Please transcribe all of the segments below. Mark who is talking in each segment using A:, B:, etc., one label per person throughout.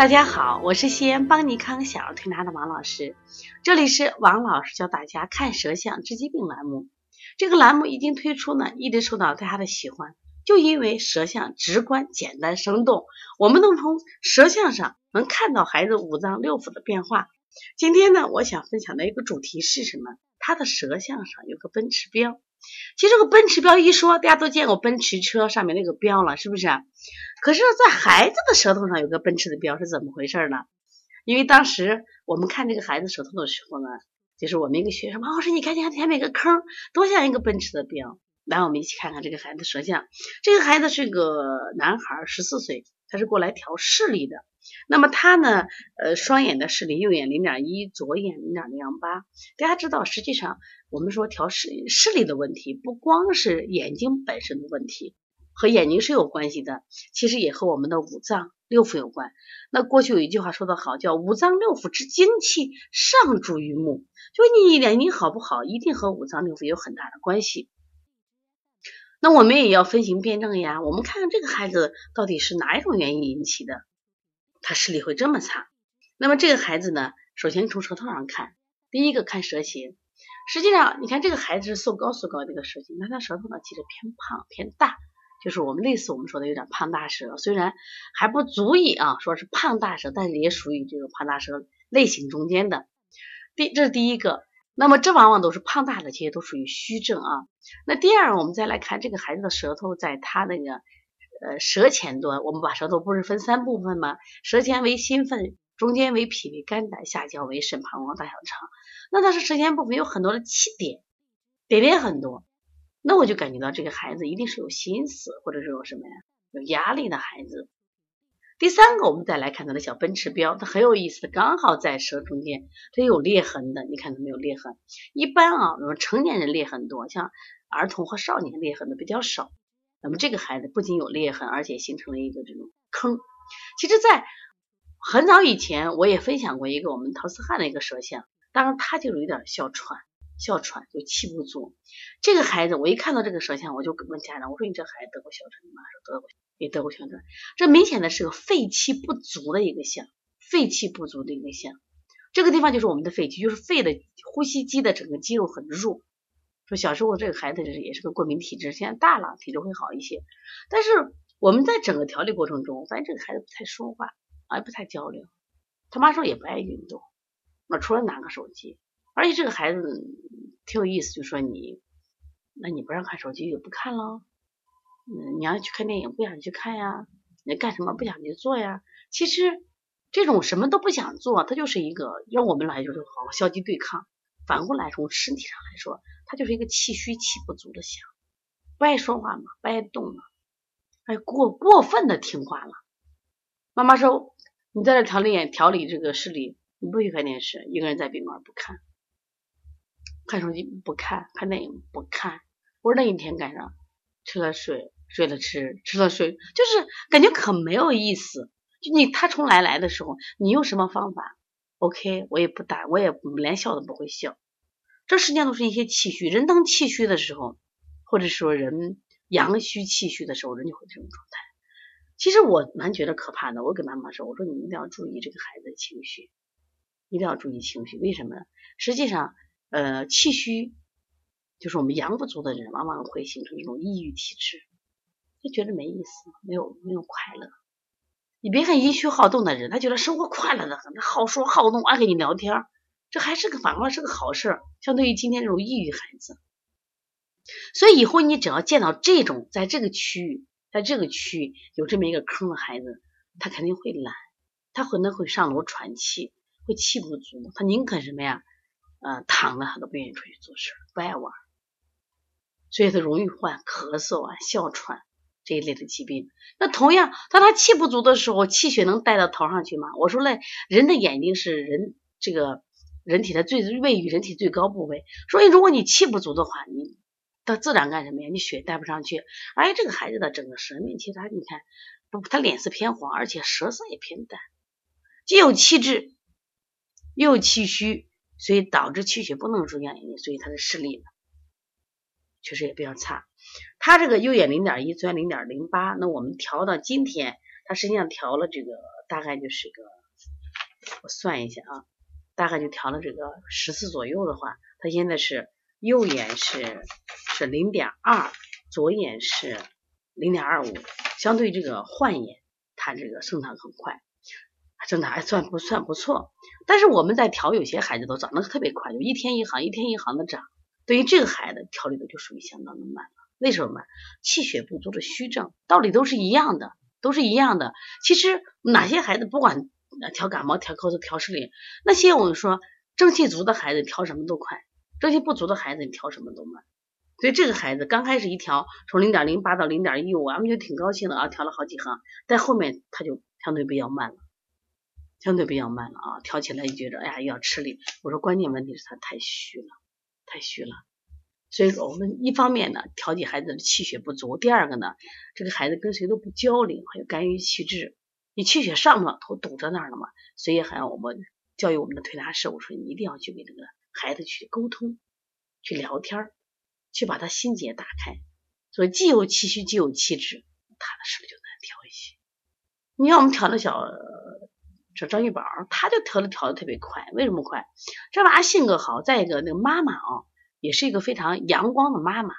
A: 大家好，我是西安邦尼康小儿推拿的王老师，这里是王老师教大家看舌象治疾病栏目。这个栏目一经推出呢，一直受到大家的喜欢，就因为舌象直观、简单、生动，我们能从舌象上能看到孩子五脏六腑的变化。今天呢，我想分享的一个主题是什么？他的舌象上有个奔驰标。其实这个奔驰标一说，大家都见过奔驰车上面那个标了，是不是？可是，在孩子的舌头上有个奔驰的标是怎么回事呢？因为当时我们看这个孩子舌头的时候呢，就是我们一个学生，王老师，你看见前面一个坑，多像一个奔驰的标。来，我们一起看看这个孩子舌像。这个孩子是个男孩，十四岁，他是过来调视力的。那么他呢，呃，双眼的视力，右眼零点一，左眼零点零八。大家知道，实际上我们说调视视力的问题，不光是眼睛本身的问题。和眼睛是有关系的，其实也和我们的五脏六腑有关。那过去有一句话说得好，叫五脏六腑之精气上注于目，就你眼睛好不好，一定和五脏六腑有很大的关系。那我们也要分型辩证呀，我们看看这个孩子到底是哪一种原因引起的，他视力会这么差。那么这个孩子呢，首先从舌头上看，第一个看舌形。实际上，你看这个孩子是瘦高瘦高的一个舌形，那他舌头呢其实偏胖偏大。就是我们类似我们说的有点胖大舌，虽然还不足以啊说是胖大舌，但是也属于这个胖大舌类型中间的。第这是第一个，那么这往往都是胖大的，这些都属于虚症啊。那第二，我们再来看这个孩子的舌头，在他那个呃舌前端，我们把舌头不是分三部分吗？舌前为心肺，中间为脾胃肝胆，下焦为肾膀胱大小肠。那它是舌前部分有很多的气点，点点很多。那我就感觉到这个孩子一定是有心思，或者是有什么呀，有压力的孩子。第三个，我们再来看他的小奔驰标，它很有意思，刚好在舌中间，它有裂痕的。你看它没有裂痕？一般啊，我们成年人裂痕多，像儿童和少年裂痕的比较少。那么这个孩子不仅有裂痕，而且形成了一个这种坑。其实，在很早以前，我也分享过一个我们陶思汉的一个舌象，当然他就有点哮喘。哮喘就气不足，这个孩子我一看到这个舌象，我就问家长，我说你这孩子得过哮喘吗？说得过，也得过哮喘。这明显的是个肺气不足的一个象，肺气不足的一个象。这个地方就是我们的肺气，就是肺的呼吸机的整个肌肉很弱。说小时候这个孩子也是个过敏体质，现在大了体质会好一些。但是我们在整个调理过程中，发现这个孩子不太说话，也不太交流。他妈说也不爱运动，那除了拿个手机。而且这个孩子挺有意思，就说你，那你不让看手机就不看了，嗯，你要去看电影不想去看呀，你干什么不想去做呀？其实这种什么都不想做，他就是一个让我们来就是好消极对抗。反过来从身体上来说，它就是一个气虚气不足的象，不爱说话嘛，不爱动嘛，哎，过过分的听话了。妈妈说你在这调理调理这个视力，你不许看电视，一个人在宾馆不看。看手机不看，看电影不看。我说那一天干啥？吃了睡，睡了吃，吃了睡，就是感觉可没有意思。就你他从来来的时候，你用什么方法？OK，我也不打，我也连笑都不会笑。这实际上都是一些气虚。人当气虚的时候，或者说人阳虚气虚的时候，人就会这种状态。其实我蛮觉得可怕的。我跟妈妈说，我说你一定要注意这个孩子的情绪，一定要注意情绪。为什么呢？实际上。呃，气虚就是我们阳不足的人，往往会形成一种抑郁体质，就觉得没意思，没有没有快乐。你别看阴虚好动的人，他觉得生活快乐的很，他好说好动，爱跟你聊天，这还是个反过是个好事。相对于今天这种抑郁孩子，所以以后你只要见到这种在这个区域，在这个区域有这么一个坑的孩子，他肯定会懒，他可能会上楼喘气，会气不足，他宁可什么呀？呃，躺着他都不愿意出去做事，不爱玩，所以他容易患咳嗽啊、哮喘这一类的疾病。那同样，当他气不足的时候，气血能带到头上去吗？我说嘞，人的眼睛是人这个人体的最位于人体最高部位，所以如果你气不足的话，你他自然干什么呀？你血带不上去。而且这个孩子的整个舌面，其实他你看，不，他脸色偏黄，而且舌色也偏淡，既有气滞，又有气虚。所以导致气血不能入眼睛，所以他的视力呢，确实也比较差。他这个右眼零点一，左眼零点零八，那我们调到今天，他实际上调了这个大概就是个，我算一下啊，大概就调了这个十次左右的话，他现在是右眼是是零点二，左眼是零点二五，相对这个换眼，他这个生长很快，生长还算不算不错。但是我们在调有些孩子都长得特别快，就一天一行，一天一行的长。对于这个孩子调理的就属于相当的慢了。为什么？气血不足的虚症，道理都是一样的，都是一样的。其实哪些孩子不管调感冒、调咳嗽、调湿淋，那些我们说正气足的孩子调什么都快，正气不足的孩子你调什么都慢。所以这个孩子刚开始一调，从零点零八到零点一五，俺们就挺高兴的啊，调了好几行。但后面他就相对比较慢了，相对比较慢了啊，调起来就觉得哎呀要吃力。我说关键问题是他太虚了，太虚了。所以说，我们一方面呢调节孩子的气血不足，第二个呢，这个孩子跟谁都不交流，还有肝郁气滞，你气血上不了头，堵在那儿了嘛。所以还要我们教育我们的推拿师，我说你一定要去给这个孩子去沟通，去聊天，去把他心结打开。所以既有气虚，既有气滞，他的是不是就难调一些？你要我们调的小，这张玉宝，他就调的调的特别快，为什么快？这娃性格好，再一个那个妈妈啊。也是一个非常阳光的妈妈，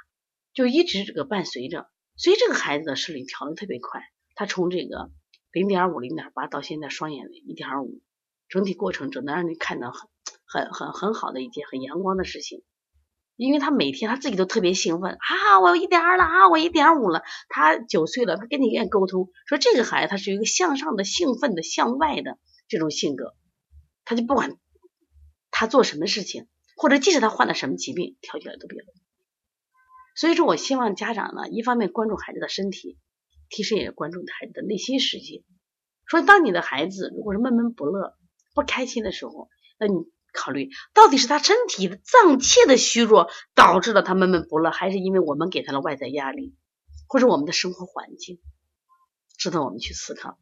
A: 就一直这个伴随着，所以这个孩子的视力调的特别快。他从这个零点五、零点八到现在双眼的一点五，整体过程只能让你看到很、很、很、很好的一件很阳光的事情。因为他每天他自己都特别兴奋啊，我一点二了啊，我一点五了。他九岁了，他跟你愿意沟通，说这个孩子他是一个向上的、兴奋的、向外的这种性格，他就不管他做什么事情。或者即使他患了什么疾病，调起来都比较容易。所以说我希望家长呢，一方面关注孩子的身体，其实也关注孩子的内心世界。说当你的孩子如果是闷闷不乐、不开心的时候，那你考虑到底是他身体的脏器的虚弱导致了他闷闷不乐，还是因为我们给他的外在压力，或者我们的生活环境，值得我们去思考。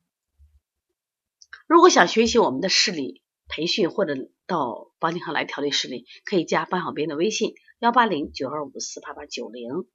A: 如果想学习我们的视力培训，或者到邦尼康来调理视力，可以加班小编的微信：幺八零九二五四八八九零。